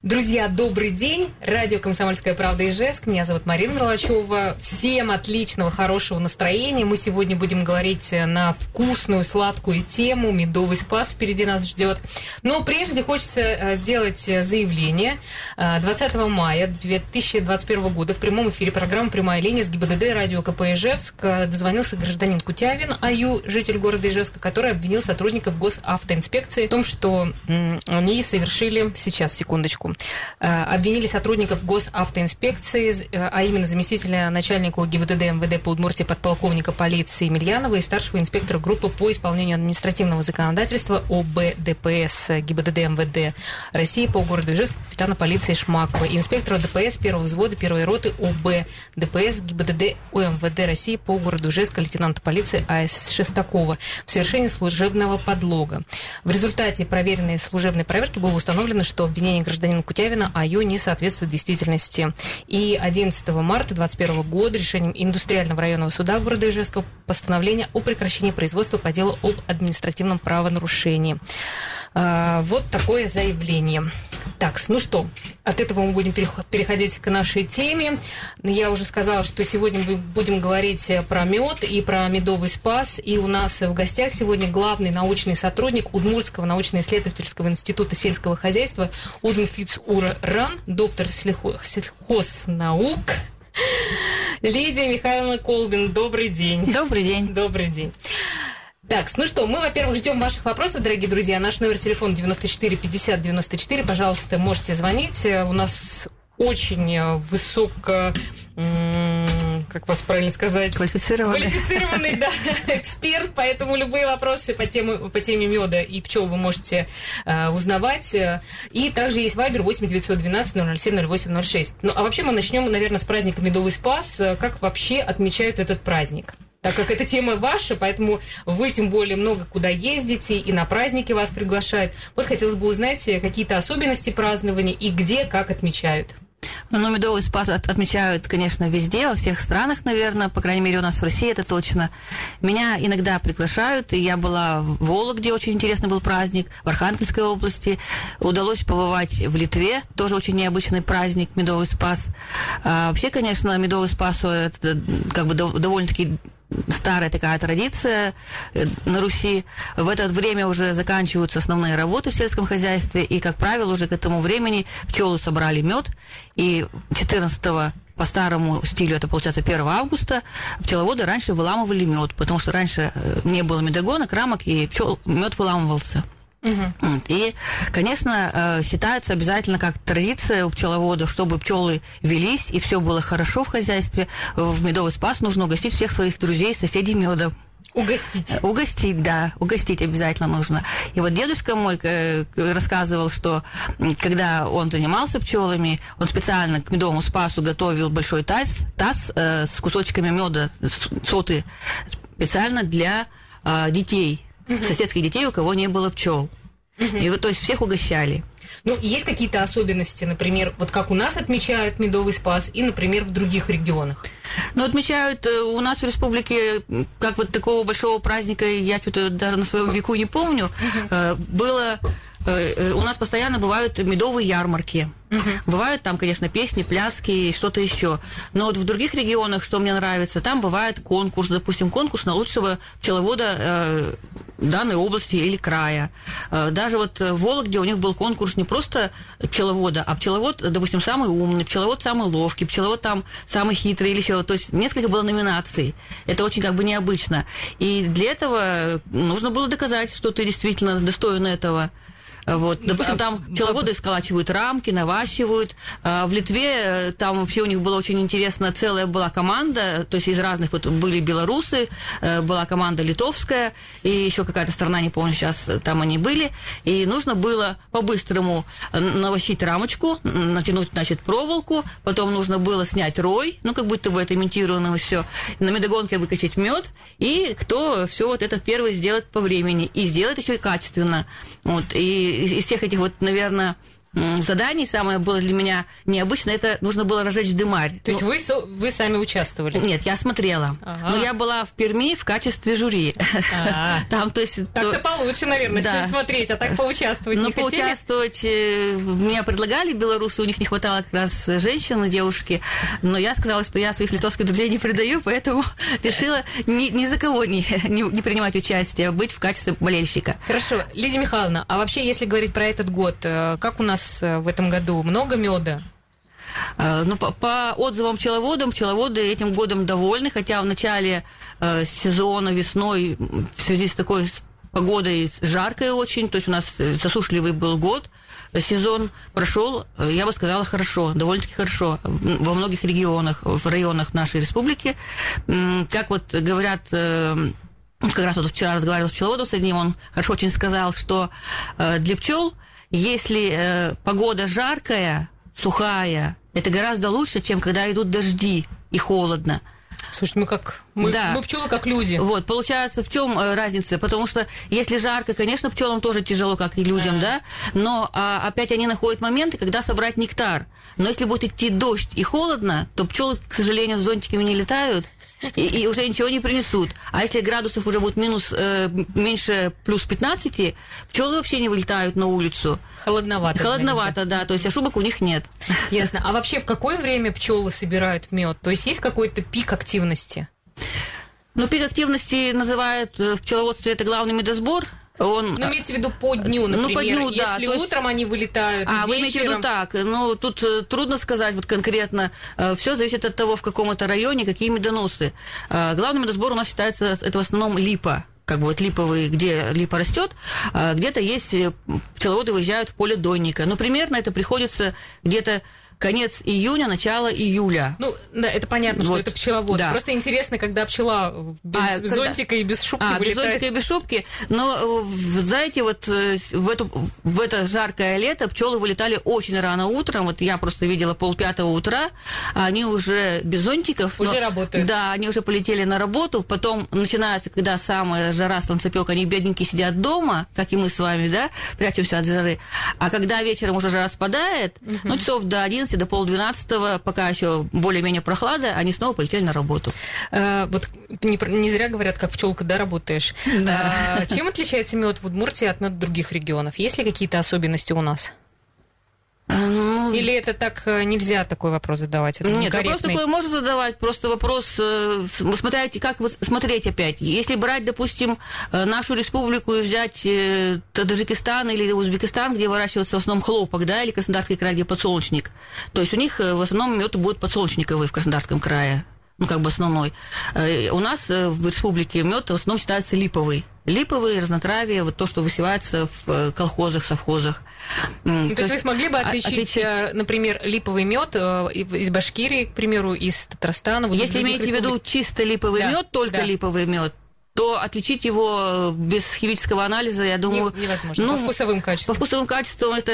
Друзья, добрый день. Радио «Комсомольская правда» Ижевск. Меня зовут Марина Мерлачева. Всем отличного, хорошего настроения. Мы сегодня будем говорить на вкусную, сладкую тему. Медовый спас впереди нас ждет. Но прежде хочется э, сделать заявление. 20 э, мая 2021 года в прямом эфире программы «Прямая линия» с ГИБДД радио КП Ижевск дозвонился гражданин Кутявин Аю, житель города Ижевска, который обвинил сотрудников госавтоинспекции в том, что они совершили... Сейчас, секундочку Ижевску. Э, обвинили сотрудников госавтоинспекции, э, а именно заместителя начальника ГИБДД МВД по Удмуртии подполковника полиции Емельянова и старшего инспектора группы по исполнению административного законодательства ОБ ДПС ГИБДД МВД России по городу Ижевск капитана полиции Шмакова инспектора ДПС первого взвода первой роты ОБ ДПС ГИБДД УМВД России по городу Ижевска лейтенанта полиции А.С. Шестакова в совершении служебного подлога. В результате проверенной служебной проверки было установлено, что обвинение гражданина гражданина Кутявина, а ее не соответствует действительности. И 11 марта 2021 года решением Индустриального районного суда города Ижевска постановление о прекращении производства по делу об административном правонарушении. А, вот такое заявление. Так, ну что, от этого мы будем переходить к нашей теме. Я уже сказала, что сегодня мы будем говорить про мед и про медовый спас. И у нас в гостях сегодня главный научный сотрудник Удмуртского научно-исследовательского института сельского хозяйства Удмфиц Ура Ран, доктор сельхознаук Лидия Михайловна Колбин. Добрый день. Добрый день. Добрый день. Так, ну что, мы, во-первых, ждем ваших вопросов, дорогие друзья. Наш номер телефона 94 50 94. Пожалуйста, можете звонить. У нас очень высоко как вас правильно сказать? Квалифицированный. Квалифицированный, да, эксперт, поэтому любые вопросы по теме, по теме меда и пчел вы можете э, узнавать. И также есть Вайбер 8 912 007 0806. Ну, а вообще мы начнем, наверное, с праздника Медовый Спас. Как вообще отмечают этот праздник? так как эта тема ваша, поэтому вы тем более много куда ездите и на праздники вас приглашают. Вот хотелось бы узнать э, какие-то особенности празднования и где, как отмечают. Ну, ну, медовый спас от, отмечают, конечно, везде, во всех странах, наверное, по крайней мере, у нас в России это точно. Меня иногда приглашают, и я была в Вологде, очень интересный был праздник, в Архангельской области. Удалось побывать в Литве, тоже очень необычный праздник, медовый спас. А, вообще, конечно, медовый спас это как бы довольно-таки старая такая традиция э, на Руси. В это время уже заканчиваются основные работы в сельском хозяйстве, и, как правило, уже к этому времени пчелы собрали мед, и 14 по старому стилю, это получается 1 августа, пчеловоды раньше выламывали мед, потому что раньше э, не было медогонок, рамок, и пчел, мед выламывался. Угу. И, конечно, э, считается обязательно как традиция у пчеловодов, чтобы пчелы велись и все было хорошо в хозяйстве. В медовый спас нужно угостить всех своих друзей, соседей медом. Угостить. Угостить, да, угостить обязательно нужно. И вот дедушка мой э, рассказывал, что когда он занимался пчелами, он специально к медовому спасу готовил большой таз, таз э, с кусочками меда, соты, специально для э, детей. Соседских детей, у кого не было пчел. И вот, то есть всех угощали. Ну, есть какие-то особенности, например, вот как у нас отмечают медовый спас и, например, в других регионах? Ну, отмечают э, у нас в республике, как вот такого большого праздника, я что-то даже на своем веку не помню, угу. было Э, у нас постоянно бывают медовые ярмарки. Угу. Бывают там, конечно, песни, пляски и что-то еще. Но вот в других регионах, что мне нравится, там бывает конкурс, допустим, конкурс на лучшего пчеловода э, данной области или края. Э, даже вот в Вологде у них был конкурс не просто пчеловода, а пчеловод, допустим, самый умный, пчеловод самый ловкий, пчеловод там самый хитрый или еще. То есть несколько было номинаций. Это очень как бы необычно. И для этого нужно было доказать, что ты действительно достоин этого. Вот. Допустим, там пчеловоды сколачивают рамки, наващивают. А, в Литве э, там вообще у них была очень интересно, целая была команда, то есть из разных, вот были белорусы, э, была команда литовская, и еще какая-то страна, не помню сейчас, там они были, и нужно было по-быстрому навощить рамочку, натянуть, значит, проволоку, потом нужно было снять рой, ну, как будто бы это имитировано все, на медогонке выкачать мед, и кто все вот это первый сделает по времени, и сделает еще и качественно. Вот, и из всех этих вот, наверное, заданий самое было для меня необычное, это нужно было разжечь дымарь. То есть ну, вы, вы сами участвовали? Нет, я смотрела. Ага. Но я была в Перми в качестве жюри. А. Там, то есть... Так-то получше, наверное, да. смотреть, а так поучаствовать Ну, поучаствовать э, меня предлагали белорусы, у них не хватало как раз женщины, девушки, но я сказала, что я своих литовских друзей не предаю, поэтому решила ни, ни за кого не, не, не принимать участие, быть в качестве болельщика. Хорошо. Лидия Михайловна, а вообще, если говорить про этот год, э, как у нас нас э, в этом году? Много меда? Э, ну, по, по отзывам пчеловодам, пчеловоды этим годом довольны, хотя в начале э, сезона весной в связи с такой погодой жаркой очень, то есть у нас засушливый был год, сезон прошел, я бы сказала, хорошо, довольно-таки хорошо во многих регионах, в районах нашей республики. Как вот говорят как раз вот вчера разговаривал с пчеловодом с одним, он хорошо очень сказал, что для пчел если э, погода жаркая, сухая, это гораздо лучше, чем когда идут дожди и холодно. Слушай, мы как мы, да. мы пчелы как люди. Вот, получается, в чем э, разница? Потому что если жарко, конечно, пчелам тоже тяжело, как и людям, а. да. Но а, опять они находят моменты, когда собрать нектар. Но если будет идти дождь и холодно, то пчелы, к сожалению, с зонтиками не летают и, и уже ничего не принесут. А если градусов уже будет минус э, меньше плюс 15, пчелы вообще не вылетают на улицу. Холодновато. Холодновато, да. То есть ошибок у них нет. Ясно. А вообще в какое время пчелы собирают мед? То есть есть какой-то пик активности? Ну, пик активности называют э, в пчеловодстве это главный медосбор, он... Ну, имеется в виду по дню, например. Ну, по дню, да. Если есть... утром они вылетают, А, вечером... вы имеете в виду так. Ну, тут э, трудно сказать вот конкретно. Э, Все зависит от того, в каком это районе, какие медоносы. Главный медосбор у нас считается, это в основном липа как бы вот липовые, где липа растет, где-то есть пчеловоды выезжают в поле донника. Но примерно это приходится где-то конец июня, начало июля. Ну, да, это понятно, вот. что это пчеловод. Да. Просто интересно, когда пчела без а, зонтика и без шубки а, вылетает. без зонтика и без шубки. Но, знаете, вот э, в, эту, в это жаркое лето пчелы вылетали очень рано утром. Вот я просто видела полпятого утра, они уже без зонтиков. Уже но, работают. Да, они уже полетели на работу. Потом начинается, когда самая жара, солнцепек, они бедненькие сидят дома, как и мы с вами, да, прячемся от жары. А когда вечером уже жара спадает, угу. ну, часов до 11 11 до полдвенадцатого, пока еще более-менее прохлада, они снова полетели на работу. А, вот не, не зря говорят, как пчелка, да, работаешь. Да. А, чем отличается мед в Удмуртии от меда других регионов? Есть ли какие-то особенности у нас? Ну, Или это так э, нельзя такой вопрос задавать? Это нет, вопрос такой можно задавать, просто вопрос, э, смотрите, как вы смотреть опять. Если брать, допустим, э, нашу республику и взять Таджикистан или Узбекистан, где выращивается в основном хлопок, да, или Краснодарский край, где подсолнечник, то есть у них в основном мед будет подсолнечниковый в Краснодарском крае, ну, как бы основной. У нас в республике мед в основном считается липовый липовые, разнотравие, вот то, что высевается в э, колхозах, совхозах. Ну, то, то есть вы смогли бы отличить, отличить... Э, например, липовый мед э, из Башкирии, к примеру, из Татарстана? Вот Если имеете в виду чисто липовый да, мед, только да. липовый мед, то отличить его без химического анализа, я думаю... Невозможно. Ну, по вкусовым качествам. По вкусовым качествам это...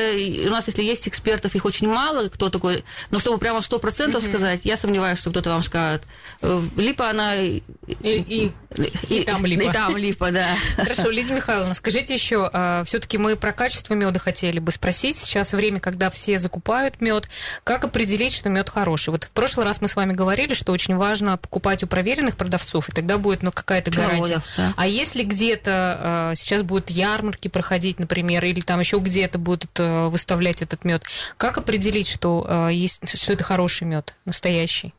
У нас, если есть экспертов, их очень мало, кто такой... Но чтобы прямо сто процентов mm сказать, я сомневаюсь, что кто-то вам скажет. Э, липа, она... И, и, и, и там липа. И там липа, да. Хорошо, Лидия Михайловна, скажите еще, а, все таки мы про качество меда хотели бы спросить. Сейчас время, когда все закупают мед. Как определить, что мед хороший? Вот в прошлый раз мы с вами говорили, что очень важно покупать у проверенных продавцов, и тогда будет ну, какая-то гарантия Да. А если где-то э, сейчас будут ярмарки проходить, например, или там еще где-то будут э, выставлять этот мед, как определить, что э, есть, что это хороший мед, настоящий?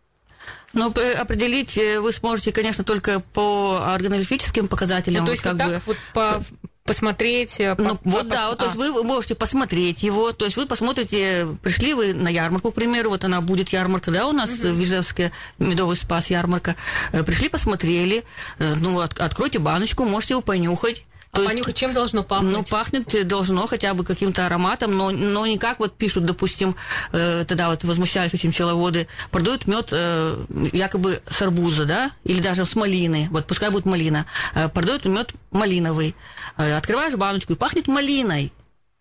Ну, определить э, вы сможете, конечно, только по органолептическим показателям. Ну, то есть вот, вот так вот по посмотреть. Э, ну, по, вот по, да, вот, а. то есть вы можете посмотреть его, то есть вы посмотрите, пришли вы на ярмарку, к примеру, вот она будет ярмарка, да, у нас угу. в Ижевске медовый спас ярмарка, э, пришли, посмотрели, э, ну, от, откройте баночку, можете его понюхать. А То понюхать чем должно пахнуть? Ну, пахнет должно хотя бы каким-то ароматом, но, но не как вот пишут, допустим, э, тогда вот возмущались очень пчеловоды, продают мед э, якобы с арбуза, да, или даже с малины, вот пускай будет малина, э, продают мед малиновый. Э, открываешь баночку и пахнет малиной.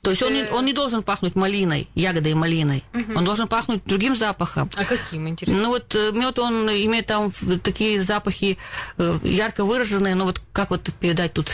То есть он не, он не должен пахнуть малиной, ягодой малиной. Мгм. Он должен пахнуть другим запахом. А каким, интересно? Ну вот мед, он имеет там такие запахи э, ярко выраженные, но вот как вот передать тут?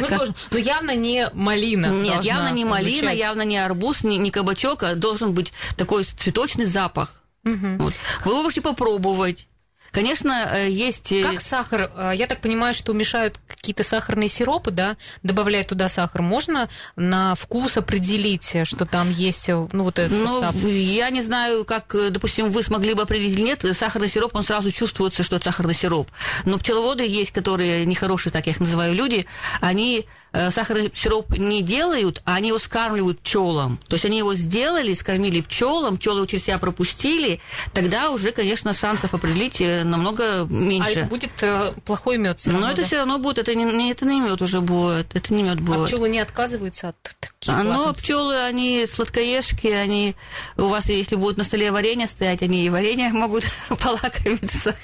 Ну, Как- сложно. Но явно не малина. Нет, явно не малина, звучать. явно не арбуз, не, не кабачок, а должен быть такой цветочный запах. Мгм. Вот. Вы можете попробовать. Конечно, э, есть... э, Как сахар? А, Я так понимаю, что мешают какие-то сахарные сиропы, да, добавляют туда сахар. Можно на вкус определить, что там есть, э, ну, вот этот Ну, состав? я не знаю, как, э, допустим, вы смогли бы определить или нет. Сахарный сироп, он сразу чувствуется, что это сахарный сироп. Но пчеловоды есть, которые нехорошие, так я их называю, люди, они э, сахарный сироп не делают, а они его скармливают пчелам. То есть они его сделали, скормили пчелам, пчелы его через себя пропустили, тогда уже, конечно, шансов определить э, намного А меньше. это будет э, плохой мед все Но равно, это да? все равно будет, это не, не- это не мед уже будет, это не мед А будет. пчелы не отказываются от таких А, Но пчелы, они сладкоежки, они у вас, если будет на столе варенье стоять, они и варенье могут полакомиться.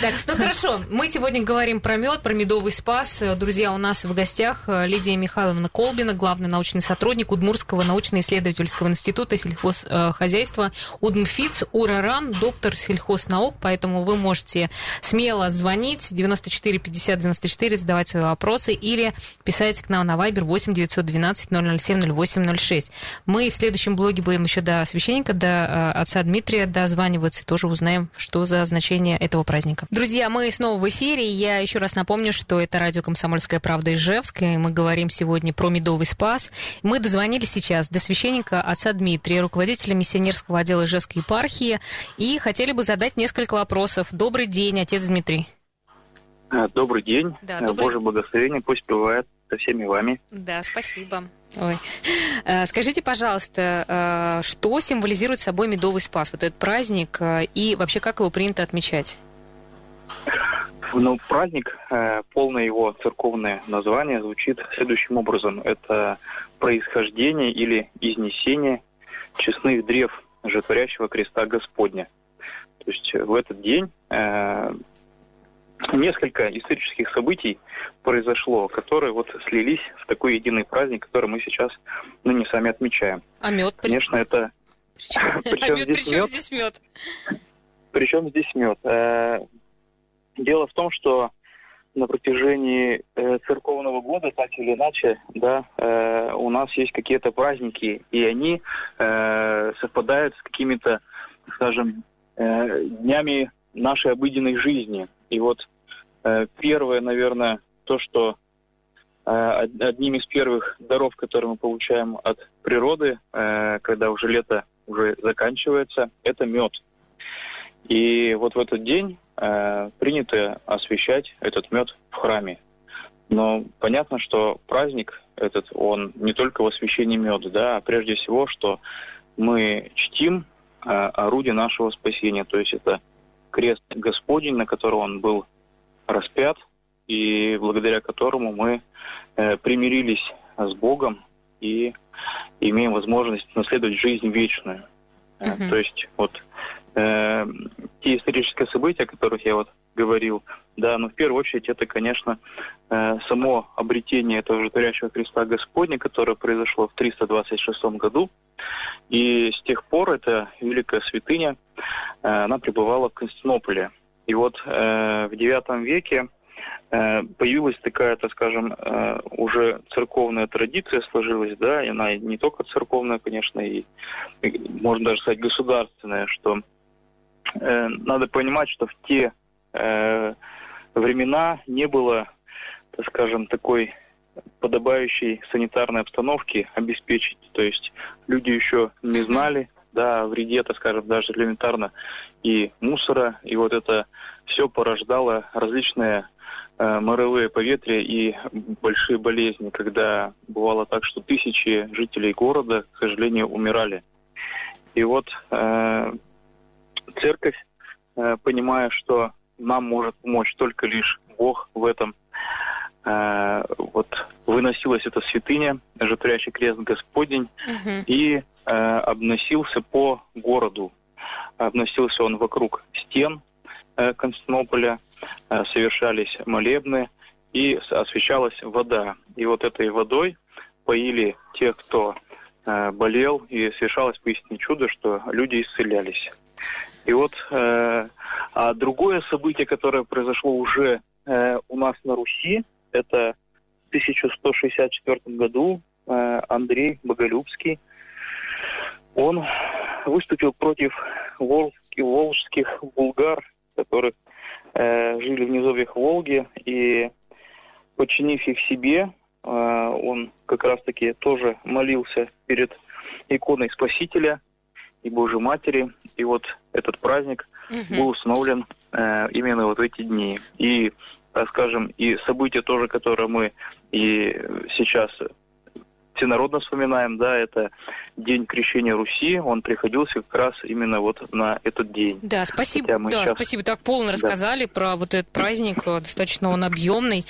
Так, ну хорошо. Мы сегодня говорим про мед, про медовый спас. Э, Друзья, у нас в гостях э, Лидия Михайловна Колбина, главный научный сотрудник Удмурского научно-исследовательского института сельхозхозяйства Удмфиц Ураран, доктор сельхознаук. Поэтому вы можете смело звонить 94 50 94, задавать свои вопросы или писать к нам на Viber 8 912 007 0806. Мы в следующем блоге будем еще до священника, до э, отца Дмитрия дозваниваться и тоже узнаем, что за значение этого праздника. Друзья, мы снова в эфире. Я еще раз напомню, что это радио «Комсомольская правда» Ижевск, и мы говорим сегодня про медовый спас. Мы дозвонились сейчас до священника отца Дмитрия, руководителя миссионерского отдела Ижевской епархии, и хотели бы задать несколько вопросов. Добрый день, отец Дмитрий. Э, Добрый день. Да, Э, добрый Божье благословение пусть бывает со всеми вами. Да, спасибо. Ой. Э, Скажите, пожалуйста, э, что символизирует собой медовый спас, вот этот праздник, и вообще как его принято отмечать? Ну, праздник, э, полное его церковное название звучит следующим образом. Это происхождение или изнесение честных древ жертворящего креста Господня. То есть э, в этот день э, несколько исторических событий произошло, которые вот слились в такой единый праздник, который мы сейчас ныне сами отмечаем. А мед? Конечно, это Причем, Причем а мед, здесь причем мед? здесь мед? Причем здесь мед? Дело в том, что на протяжении э, церковного года, так или иначе, да, э, у нас есть какие-то праздники, и они э, совпадают с какими-то, скажем, э, днями нашей обыденной жизни. И вот э, первое, наверное, то, что э, од- одним из первых даров, которые мы получаем от природы, э, когда уже лето уже заканчивается, это мед. И вот в этот день э, принято освещать этот мед в храме. Но понятно, что праздник этот, он не только в освящении меда, да, а прежде всего, что мы чтим э, орудие нашего спасения, то есть это крест Господень, на котором он был распят, и благодаря которому мы э, примирились с Богом и имеем возможность наследовать жизнь вечную. Э, Мгм. То есть вот э, те исторические события, о которых я вот говорил, да, но в первую очередь это, конечно, э, само обретение этого житворящего креста Господня, которое произошло в 326 году. И с тех пор эта великая святыня, э, она пребывала в Константинополе. И вот э, в IX веке э, появилась такая, так скажем, э, уже церковная традиция сложилась, да, и она не только церковная, конечно, и можно даже сказать государственная, что э, надо понимать, что в те э, времена не было, так скажем, такой подобающей санитарной обстановки обеспечить. То есть люди еще не знали, да, вреде, так скажем, даже элементарно и мусора, и вот это все порождало различные э, моровые поветрия и большие болезни, когда бывало так, что тысячи жителей города, к сожалению, умирали. И вот э, церковь, э, понимая, что нам может помочь только лишь Бог в этом, э, вот выносилась эта святыня, жертворящий крест Господень, Мгм. и э, обносился по городу. Обносился он вокруг стен Константинополя, совершались молебны и освещалась вода. И вот этой водой поили тех, кто болел, и совершалось поистине чудо, что люди исцелялись. И вот э, а другое событие, которое произошло уже э, у нас на Руси, это в 1164 году э, Андрей Боголюбский, он выступил против волжских, волжских булгар, которые э, жили в низовьях Волги, и подчинив их себе, э, он как раз-таки тоже молился перед иконой Спасителя и Божьей Матери. И вот этот праздник угу. был установлен э, именно вот в эти дни. И, так скажем, и события тоже, которые мы и сейчас всенародно вспоминаем, да, это день крещения Руси, он приходился как раз именно вот на этот день. Да, спасибо, да, сейчас... спасибо, так полно да. рассказали про вот этот праздник, э, достаточно он объемный.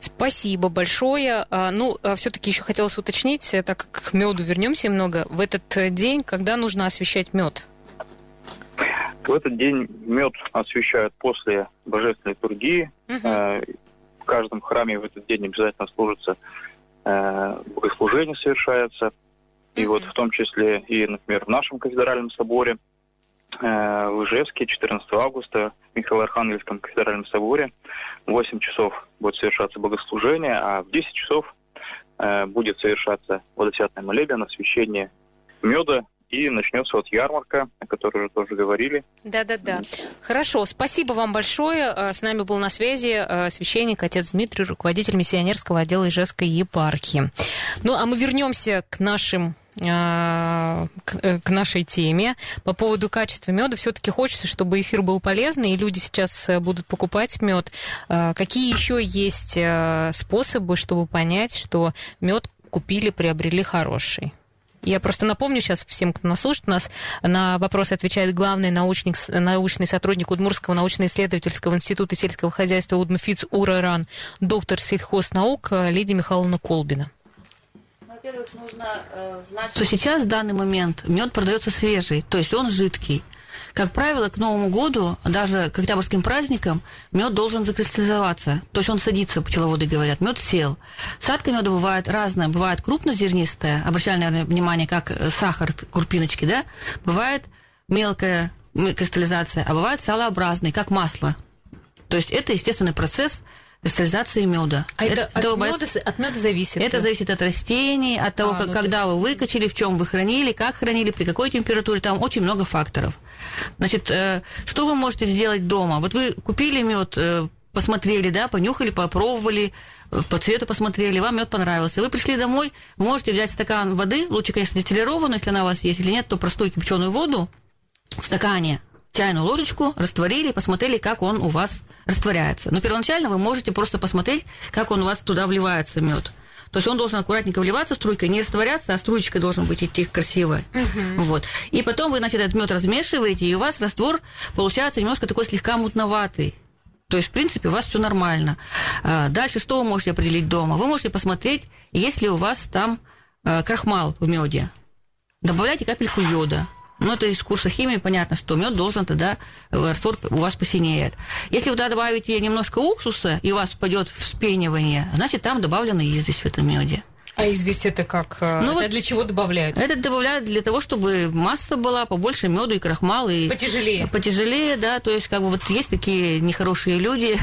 Спасибо большое. А, ну, а все-таки еще хотелось уточнить, э, так как к меду вернемся немного, в этот э, день, когда нужно освещать мед? В этот день мед освещают после божественной литургии. Угу. В каждом храме в этот день обязательно служится Э, богослужение совершается. И вот в том числе и, например, в нашем кафедральном соборе э, в Ижевске 14 августа в Михаило-Архангельском кафедральном соборе в 8 часов будет совершаться богослужение, а в 10 часов э, будет совершаться водосвятное молебен, освящение меда и начнется вот ярмарка, о которой уже тоже говорили. Да-да-да. Хорошо, спасибо вам большое. Э, с нами был на связи э, священник отец Дмитрий, руководитель миссионерского отдела Ижевской епархии. Ну, а мы вернемся к нашим э, к нашей теме. По поводу качества меда все-таки хочется, чтобы эфир был полезный, и люди сейчас будут покупать мед. Какие еще есть способы, чтобы понять, что мед купили, приобрели хороший? Я просто напомню сейчас всем, кто нас слушает, у нас на вопросы отвечает главный научник, научный сотрудник Удмурского научно-исследовательского института сельского хозяйства Удмфиц Ураран, доктор сельхознаук Лидия Михайловна Колбина. Во-первых, нужно э, знать, что сейчас в данный момент мед продается свежий, то есть он жидкий. Как правило, к Новому году, даже к октябрьским праздникам, мед должен закристаллизоваться. То есть он садится, пчеловоды говорят, мед сел. Садка меда бывает разная. Бывает крупнозернистая, обращали, наверное, внимание, как э, сахар, курпиночки, да? Бывает мелкая кристаллизация, а бывает салообразный, как масло. То есть это естественный процесс кристаллизации меда. А это, это от, меда, от меда зависит? Это зависит от растений, от того, а, как, ну, когда вы выкачали, в чем вы хранили, как хранили, при какой температуре. Там очень много факторов. Значит, э, что вы можете сделать дома? Вот вы купили мед, э, посмотрели, да, понюхали, попробовали, э, по цвету посмотрели, вам мед понравился. Вы пришли домой, можете взять стакан воды, лучше, конечно, дистиллированную, если она у вас есть, или нет, то простую кипяченую воду в стакане, чайную ложечку, растворили, посмотрели, как он у вас растворяется. Но первоначально вы можете просто посмотреть, как он у вас туда вливается мед. То есть он должен аккуратненько вливаться струйкой, не растворяться, а струечкой должен быть идти красиво. Угу. Вот. И потом вы, значит, этот мед размешиваете, и у вас раствор получается немножко такой слегка мутноватый. То есть, в принципе, у вас все нормально. А, дальше что вы можете определить дома? Вы можете посмотреть, есть ли у вас там а, крахмал в меде. Добавляйте капельку йода. Ну, это из курса химии понятно, что мед должен тогда, раствор у вас посинеет. Если вы туда добавите немножко уксуса, и у вас пойдет вспенивание, значит, там добавлена известь в этом меде. А известь это как? Э, ну, это вот для чего добавляют? Это добавляют для того, чтобы масса была, побольше меду и крахмала. И потяжелее. Потяжелее, да. То есть, как бы вот есть такие нехорошие люди.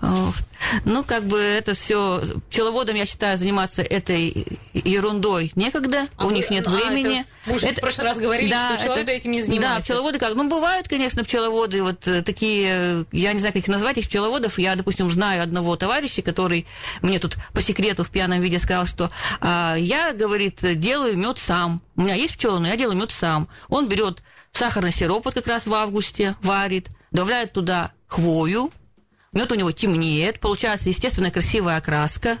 ну, как бы это все пчеловодом, я считаю, заниматься этой ерундой некогда. А у них нет а, времени. Это уже это, в прошлый раз говорили, да, что пчеловоды это, этим не занимаются. Да, пчеловоды как? Ну, бывают, конечно, пчеловоды, вот э, такие, э, я не знаю, как их назвать, их пчеловодов. Я, допустим, знаю одного товарища, который мне тут по секрету в пьяном виде сказал, что а, я, говорит, делаю мед сам. У меня есть пчелы, но я делаю мед сам. Он берет сахарный сироп, вот как раз в августе, варит, добавляет туда хвою, мед у него темнеет, получается естественная красивая окраска.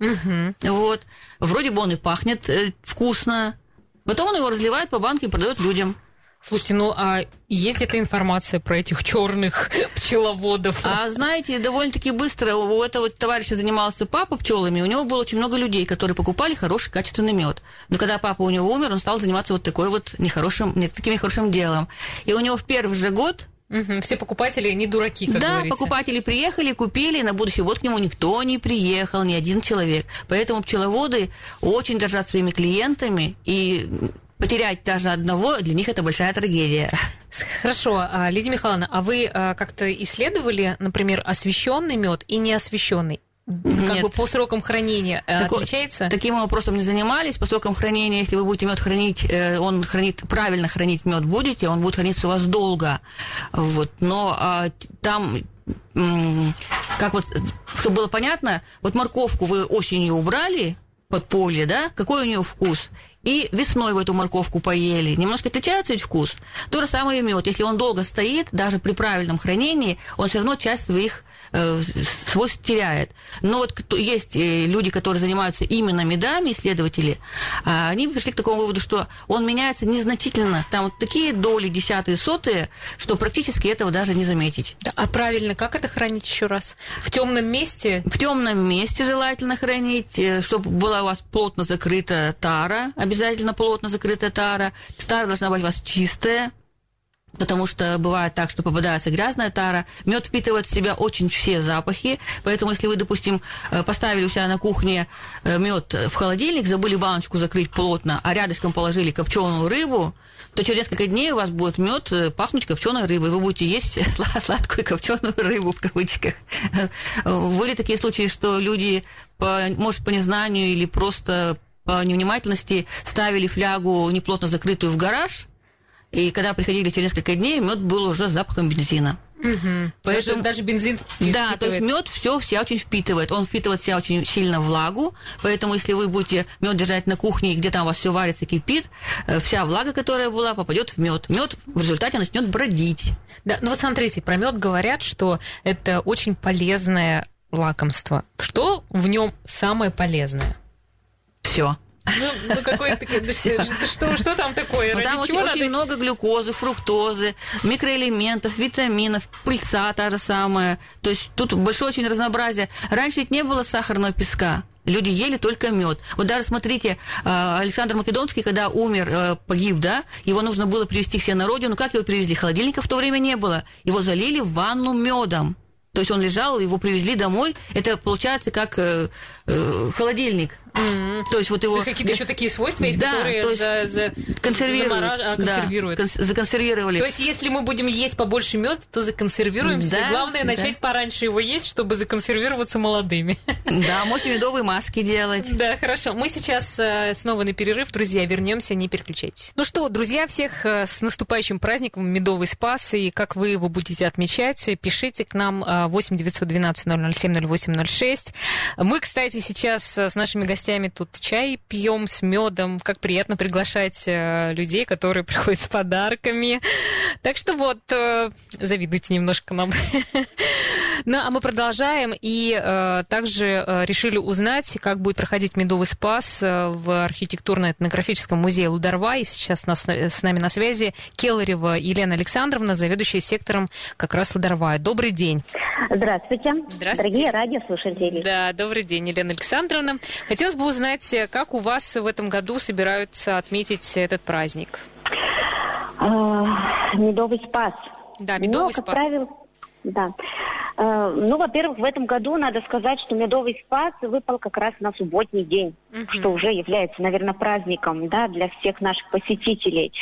Угу. Вот. Вроде бы он и пахнет э, вкусно, Потом он его разливает по банке и продает людям. Слушайте, ну а есть где-то информация про этих черных пчеловодов? А знаете, довольно-таки быстро у этого товарища занимался папа пчелами, у него было очень много людей, которые покупали хороший качественный мед. Но когда папа у него умер, он стал заниматься вот такой вот нехорошим, не таким нехорошим делом. И у него в первый же год Угу. Все покупатели не дураки, как Да, говорится. покупатели приехали, купили, на будущее вот к нему никто не приехал, ни один человек. Поэтому пчеловоды очень дорожат своими клиентами, и потерять даже одного, для них это большая трагедия. Хорошо, а, Лидия Михайловна, а вы а, как-то исследовали, например, освещенный мед и неосвещенный? Как Нет. бы по срокам хранения а, Тако- отличается? Таким вопросом не занимались. По срокам хранения, если вы будете мед хранить, э, он хранит, правильно хранить мед будете, он будет храниться у вас долго. Вот. Но а, там как вот, чтобы было понятно, вот морковку вы осенью убрали под поле, да, какой у нее вкус, и весной в эту морковку поели. Немножко отличается ведь вкус. То же самое и мед. Если он долго стоит, даже при правильном хранении, он все равно часть своих э, свойств теряет. Но вот кто, есть э, люди, которые занимаются именно медами, исследователи, а они пришли к такому выводу, что он меняется незначительно. Там вот такие доли, десятые, сотые, что практически этого даже не заметить. А правильно, как это хранить еще раз? В темном месте? В темном месте желательно хранить, э, чтобы была у вас плотно закрыта тара, обязательно плотно закрытая тара. Тара должна быть у вас чистая, потому что бывает так, что попадается грязная тара. Мед впитывает в себя очень все запахи, поэтому если вы, допустим, э, поставили у себя на кухне мед в холодильник, забыли баночку закрыть плотно, а рядышком положили копченую рыбу, то через несколько дней у вас будет мед э, пахнуть копченой рыбой. Вы будете есть сла- сладкую копченую рыбу в кавычках. Были такие случаи, что люди, может, по незнанию или просто по невнимательности ставили флягу неплотно закрытую в гараж, и когда приходили через несколько дней, мед был уже с запахом бензина. Мгм. Поэтому- Даже, даже бензин Да, то есть впитывает. мед все в себя очень впитывает. Он впитывает в себя очень сильно влагу, поэтому если вы будете мед держать на кухне, где там у вас все варится, кипит, э, вся влага, которая была, попадет в мед. Мед в результате начнет бродить. Да, ну вот смотрите, про мед говорят, что это очень полезное лакомство. Что в нем самое полезное? Все. Ну, ну да что, что, там такое? Ради там очень, очень много глюкозы, фруктозы, микроэлементов, витаминов, пыльца та же самая. То есть тут большое очень разнообразие. Раньше ведь не было сахарного песка. Люди ели только мед. Вот даже смотрите, э, Александр Македонский, когда умер, э, погиб, да, его нужно было привезти себе на родину. Как его привезли? Холодильника в то время не было. Его залили в ванну медом. То есть он лежал, его привезли домой. Это получается как э, э, холодильник. М. То есть вот его... То есть какие-то еще такие свойства есть, Да, которые то есть за, за- консервируют. замораж- а, да, консервируют. конс- законсервировали. То есть, если мы будем есть побольше мед, то законсервируемся. Да, Главное да. начать пораньше его есть, чтобы законсервироваться молодыми. Да, можете медовые маски делать. Да, хорошо. Мы сейчас э, снова на перерыв, друзья, вернемся, не переключайтесь. Ну что, друзья, всех э, с наступающим праздником Медовый Спас, и как вы его будете отмечать, пишите к нам э, 8 912 007 0806. Мы, кстати, сейчас э, с нашими гостями тут чай пьем с медом. Как приятно приглашать э, людей, которые приходят с подарками. Так что вот, э, завидуйте немножко нам. Ну, а мы продолжаем и э, также э, решили узнать, как будет проходить медовый спас в архитектурно-этнографическом музее Лударва. И сейчас нас, с нами на связи Келарева Елена Александровна, заведующая сектором как раз Лударва. Добрый день. Здравствуйте. Здравствуйте. Дорогие радиослушатели. Да, добрый день, Елена Александровна. Хотелось бы узнать, э, как у вас в этом году собираются отметить этот праздник? А, медовый спас. Да, медовый Ну, как спас. правило, да. Э, Ну, во-первых, в этом году надо сказать, что медовый спас выпал как раз на субботний день, Мгм. что уже является, наверное, праздником да, для всех наших посетителей.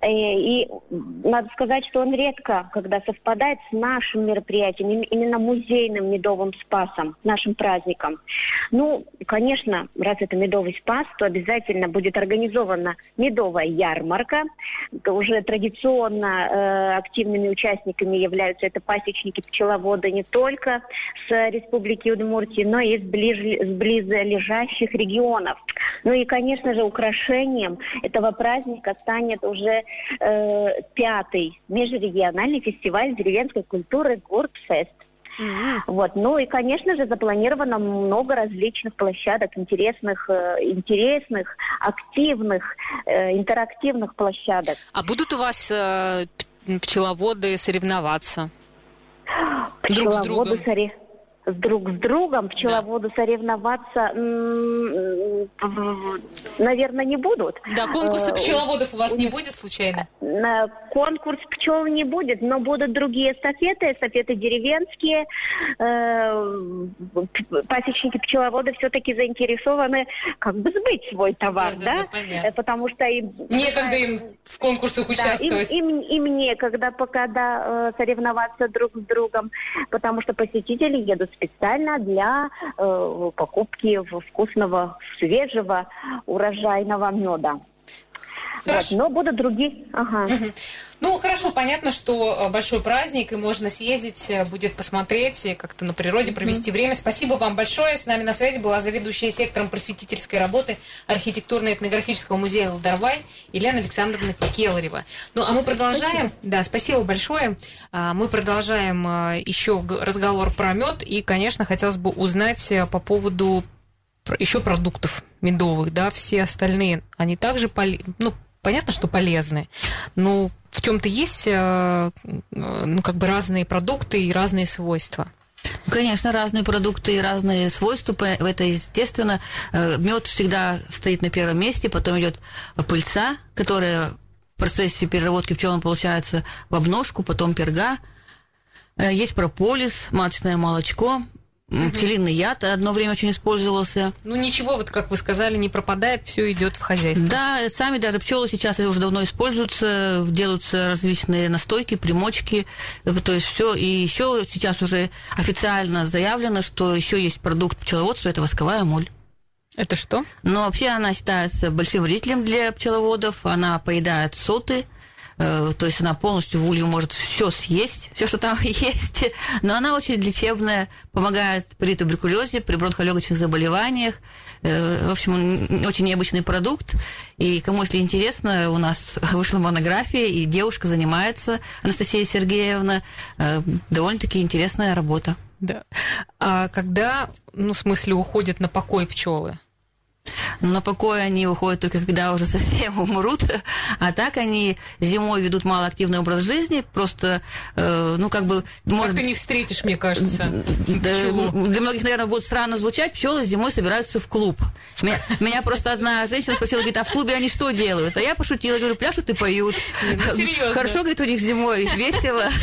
Э, И надо сказать, что он редко, когда совпадает с нашим мероприятием, им- именно музейным медовым спасом, нашим праздником. Ну, конечно, раз это медовый спас, то обязательно будет организована медовая ярмарка. Уже традиционно э, активными участниками являются это пасечники, пчеловоды не только с Республики Удмуртии, но и с, ближ- с близлежащих регионов. Ну и, конечно же, украшением этого праздника станет уже э, пятый межрегиональный фестиваль деревенской культуры Гуртфест. М, Вот. Ну и, конечно же, запланировано много различных площадок, интересных, э, интересных, активных, э, интерактивных площадок. А будут у вас э, пчеловоды соревноваться? Друг с Пчеловоды другом. сори- с друг с другом пчеловоду да. соревноваться, наверное, не будут. Да, конкурса э, пчеловодов у вас не будет случайно? Конкурс пчел не будет, но будут другие эстафеты, эстафеты деревенские. Э, пасечники пчеловоды все-таки заинтересованы как бы сбыть свой товар, да? да? да? Потому что им... Некогда им в конкурсах участвовать. Да, им, им, им некогда пока да, соревноваться друг с другом, потому что посетители едут специально для э, покупки вкусного, свежего, урожайного меда. Вот, но будут другие. Ага. Ну, хорошо, понятно, что э, большой праздник, и можно съездить, э, будет посмотреть, и как-то на природе провести mm-hmm. время. Спасибо вам большое. С нами на связи была заведующая сектором просветительской работы архитектурно-этнографического музея Лударвай Елена Александровна Келарева. Ну, а мы продолжаем. Спасибо. Да, спасибо большое. А, мы продолжаем э, еще разговор про мед, и, конечно, хотелось бы узнать по поводу еще продуктов медовых, да, все остальные, они также, поли... ну, понятно, что полезны, но в чем-то есть, э, ну, как бы разные продукты и разные свойства. Конечно, разные продукты и разные свойства. Это естественно. Э, Мед всегда стоит на первом месте, потом идет пыльца, которая в процессе переработки пчелам получается в обножку, потом перга. Э, есть прополис, маточное молочко, Угу. Пчелиный яд одно время очень использовался. Ну ничего, вот как вы сказали, не пропадает, все идет в хозяйство. Да, сами даже пчелы сейчас уже давно используются, делаются различные настойки, примочки, то есть все. И еще сейчас уже официально заявлено, что еще есть продукт пчеловодства, это восковая моль. Это что? Но вообще она считается большим вредителем для пчеловодов, она поедает соты, Э, то есть она полностью в улью может все съесть, все, что там есть, но она очень лечебная, помогает при туберкулезе, при бронхолегочных заболеваниях. Э, в общем, очень необычный продукт. И кому, если интересно, у нас вышла монография, и девушка занимается, Анастасия Сергеевна. Э, довольно-таки интересная работа. Да. А когда, ну, в смысле, уходят на покой пчелы? На покой они уходят только когда уже совсем умрут, а так они зимой ведут малоактивный образ жизни, просто, э, ну, как бы... Может... Как ты не встретишь, мне кажется, Для многих, наверное, будет странно звучать, пчелы зимой собираются в клуб. Меня, меня просто одна женщина спросила, говорит, а в клубе они что делают? А я пошутила, говорю, пляшут и поют. Ну, Хорошо, говорит, у них зимой весело.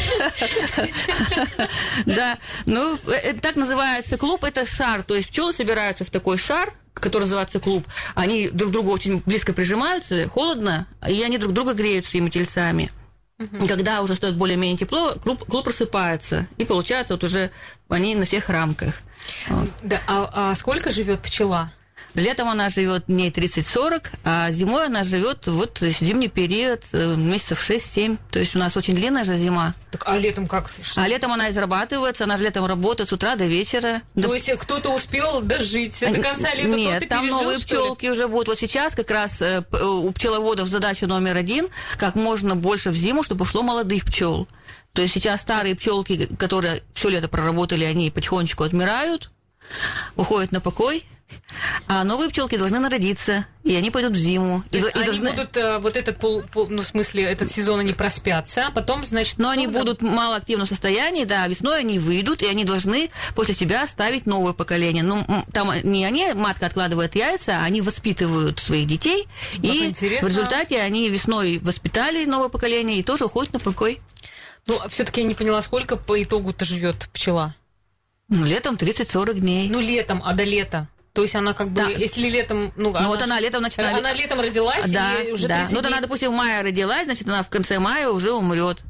Да, ну, э, так называется клуб, это шар, то есть пчелы собираются в такой шар, который называется клуб, они друг к другу очень близко прижимаются, холодно, и они друг друга греют своими тельцами. Угу. Когда уже стоит более-менее тепло, клуб, клуб просыпается, и получается вот уже они на всех рамках. Вот. Да, а, а сколько живет пчела? Летом она живет дней 30-40, а зимой она живет вот зимний период, э, месяцев 6-7. То есть у нас очень длинная же зима. Так, а летом как? А летом она израбатывается, она же летом работает с утра до вечера. То до... есть кто-то успел дожить до конца лета, Нет, там пережил, новые пчелки уже будут. Вот сейчас как раз э, у пчеловодов задача номер один, как можно больше в зиму, чтобы ушло молодых пчел. То есть сейчас старые пчелки, которые все лето проработали, они потихонечку отмирают, уходят на покой, а новые пчелки должны народиться, и они пойдут в зиму. То и, есть и они должны... будут э, вот этот пол, пол, ну, в смысле, этот сезон они проспятся, а потом, значит... Но они будут в малоактивном состоянии, да, весной они выйдут, и они должны после себя оставить новое поколение. Ну, там не они, матка откладывает яйца, а они воспитывают своих детей, как и интересно. в результате они весной воспитали новое поколение и тоже уходят на покой. Ну, а все-таки я не поняла, сколько по итогу-то живет пчела? Ну, летом 30-40 дней. Ну, летом, а до лета? То есть она как бы, да. если летом, ну, ну она, вот она летом, значит, она, она летом родилась, да, и уже да. Ну, вот она, допустим, в мае родилась, значит, она в конце мая уже умрет.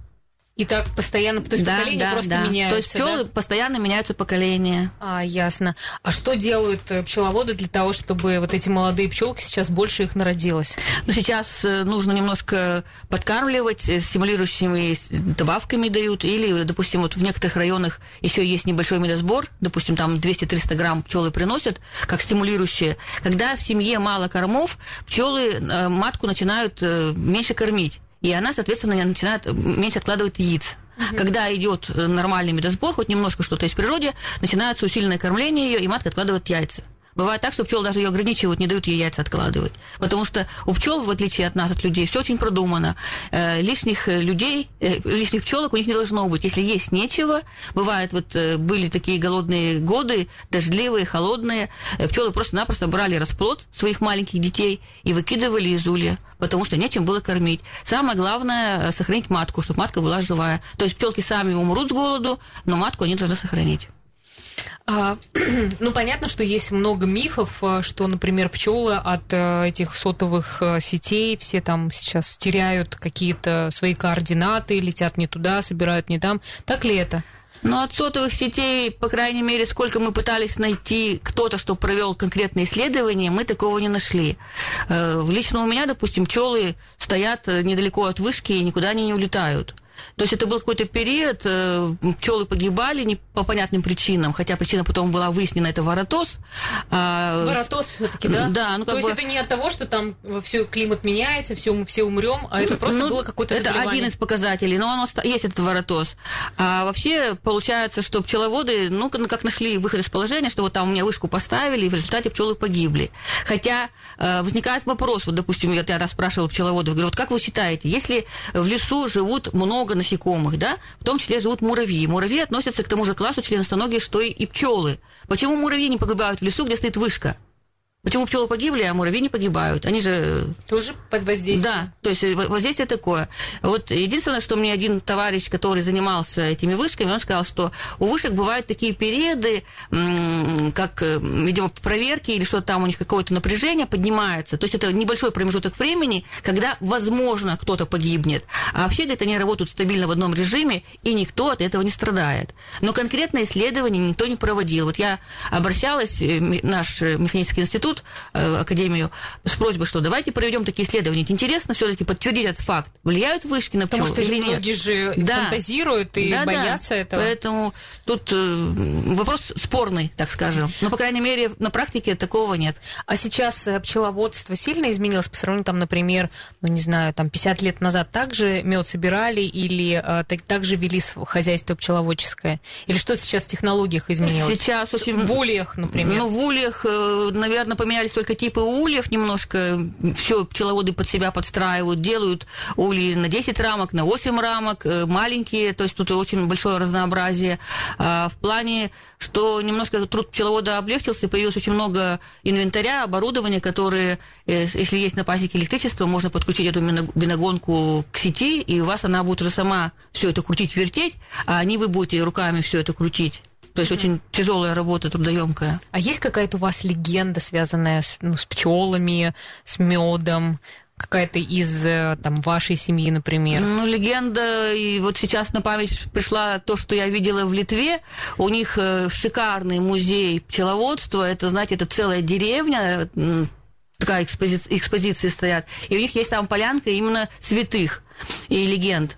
И так постоянно, то есть да, поколения да, просто да. меняются. То есть пчелы да? постоянно меняются поколения. А, ясно. А что делают э, пчеловоды для того, чтобы вот эти молодые пчелки сейчас больше их народилось? Ну, сейчас э, нужно немножко подкармливать, э, стимулирующими добавками дают, или, допустим, вот в некоторых районах еще есть небольшой медосбор, допустим, там 200-300 грамм пчелы приносят, как стимулирующие. Когда в семье мало кормов, пчелы матку начинают меньше кормить и она, соответственно, начинает меньше откладывать яиц. Угу. Когда идет нормальный медосбор, хоть немножко что-то из природы, начинается усиленное кормление ее, и матка откладывает яйца. Бывает так, что пчелы даже ее ограничивают, не дают ей яйца откладывать. Потому что у пчел, в отличие от нас, от людей, все очень продумано. Э, лишних людей, э, лишних пчелок у них не должно быть. Если есть нечего, бывает, вот э, были такие голодные годы, дождливые, холодные, э, пчелы просто-напросто брали расплод своих маленьких детей и выкидывали из улья потому что нечем было кормить. Самое главное э, – сохранить матку, чтобы матка была живая. То есть пчелки сами умрут с голоду, но матку они должны сохранить. А, ну, понятно, что есть много мифов, э, что, например, пчелы от э, этих сотовых сетей все там сейчас теряют какие-то свои координаты, летят не туда, собирают не там. Так ли это? Но от сотовых сетей, по крайней мере, сколько мы пытались найти кто-то, что провел конкретное исследование, мы такого не нашли. Э, лично у меня, допустим, пчелы стоят недалеко от вышки и никуда они не улетают. То есть это был какой-то период, э, пчелы погибали не по понятным причинам, хотя причина потом была выяснена, это воротоз. А, воротоз все-таки, да? Да, ну как То бы... есть это не от того, что там все климат меняется, все, мы все умрем, а это просто ну, было какое-то Это один из показателей, но оно есть этот воротоз. А вообще получается, что пчеловоды, ну, как нашли выход из положения, что вот там у меня вышку поставили, и в результате пчелы погибли. Хотя э, возникает вопрос, вот, допустим, я, раз спрашивала пчеловодов, говорю, вот как вы считаете, если в лесу живут много насекомых, да, в том числе живут муравьи. Муравьи относятся к тому же классу членостоногих, что и пчелы. Почему муравьи не погибают в лесу, где стоит вышка? Почему пчелы погибли, а муравьи не погибают? Они же... Тоже под воздействием. Да, то есть воздействие такое. Вот единственное, что мне один товарищ, который занимался этими вышками, он сказал, что у вышек бывают такие периоды, как, э, видимо, проверки или что-то там у них какое-то напряжение поднимается. То есть это небольшой промежуток времени, когда, возможно, кто-то погибнет. А вообще, говорит, они работают стабильно в одном режиме, и никто от этого не страдает. Но конкретное исследование никто не проводил. Вот я обращалась, э, наш э, механический институт, институт, э, академию, с просьбой, что давайте проведем такие исследования. интересно все-таки подтвердить этот факт. Влияют вышки на пчел Потому что или нет? многие же да. фантазируют и да, боятся да. этого. Поэтому тут э, вопрос спорный, так скажем. Но, по крайней мере, на практике такого нет. А сейчас э, пчеловодство сильно изменилось по сравнению, там, например, ну, не знаю, там 50 лет назад также мед собирали или э, так, также вели хозяйство пчеловодческое? Или что сейчас в технологиях изменилось? Сейчас очень... В ульях, например. Ну, в ульях, наверное, поменялись только типы ульев немножко, все пчеловоды под себя подстраивают, делают ульи на 10 рамок, на 8 рамок, э, маленькие, то есть тут очень большое разнообразие. А в плане, что немножко труд пчеловода облегчился, появилось очень много инвентаря, оборудования, которые, э, если есть на пасеке электричество, можно подключить эту биногонку к сети, и у вас она будет уже сама все это крутить, вертеть, а не вы будете руками все это крутить. То есть очень тяжелая работа, трудоемкая. А есть какая-то у вас легенда, связанная с, ну, с пчелами, с медом? какая-то из э, там вашей семьи, например? Ну, легенда, и вот сейчас на память пришла то, что я видела в Литве. У них э, шикарный музей пчеловодства. Это, знаете, это целая деревня, такая экспози- экспозиции стоят. И у них есть там полянка именно святых и легенд.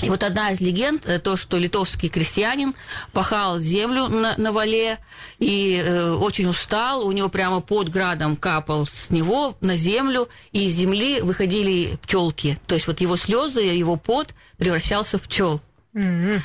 И вот одна из легенд, э, то, что литовский крестьянин пахал землю на, на вале и э, очень устал, у него прямо под градом капал с него на землю, и из земли выходили пчелки. То есть вот его слезы, его пот превращался в пчел. Mm-hmm.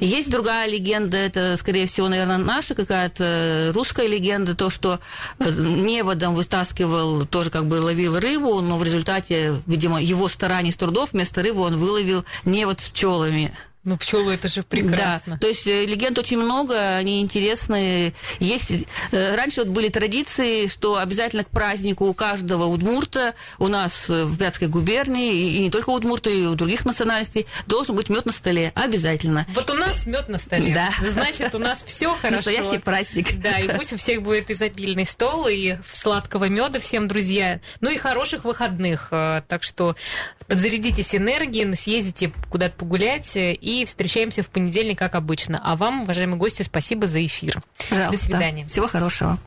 Есть другая легенда, это, скорее всего, наверное, наша какая-то русская легенда, то, что э, неводом вытаскивал, тоже как бы ловил рыбу, но в результате, видимо, его стараний с трудов вместо рыбы он выловил невод с пчелами. Ну, пчелы это же прекрасно. Да, то есть э, легенд очень много, они интересные. Есть, э, раньше вот были традиции, что обязательно к празднику у каждого удмурта, у нас э, в Вятской губернии, и не только у удмурта, и у других национальностей, должен быть мед на столе. Обязательно. Вот у нас мед на столе. Да. Значит, у нас все хорошо. Настоящий праздник. Да, и пусть у всех будет изобильный стол, и сладкого меда всем, друзья. Ну и хороших выходных. Так что подзарядитесь энергией, съездите куда-то погулять и встречаемся в понедельник, как обычно. А вам, уважаемые гости, спасибо за эфир. Пожалуйста. До свидания. Всего хорошего.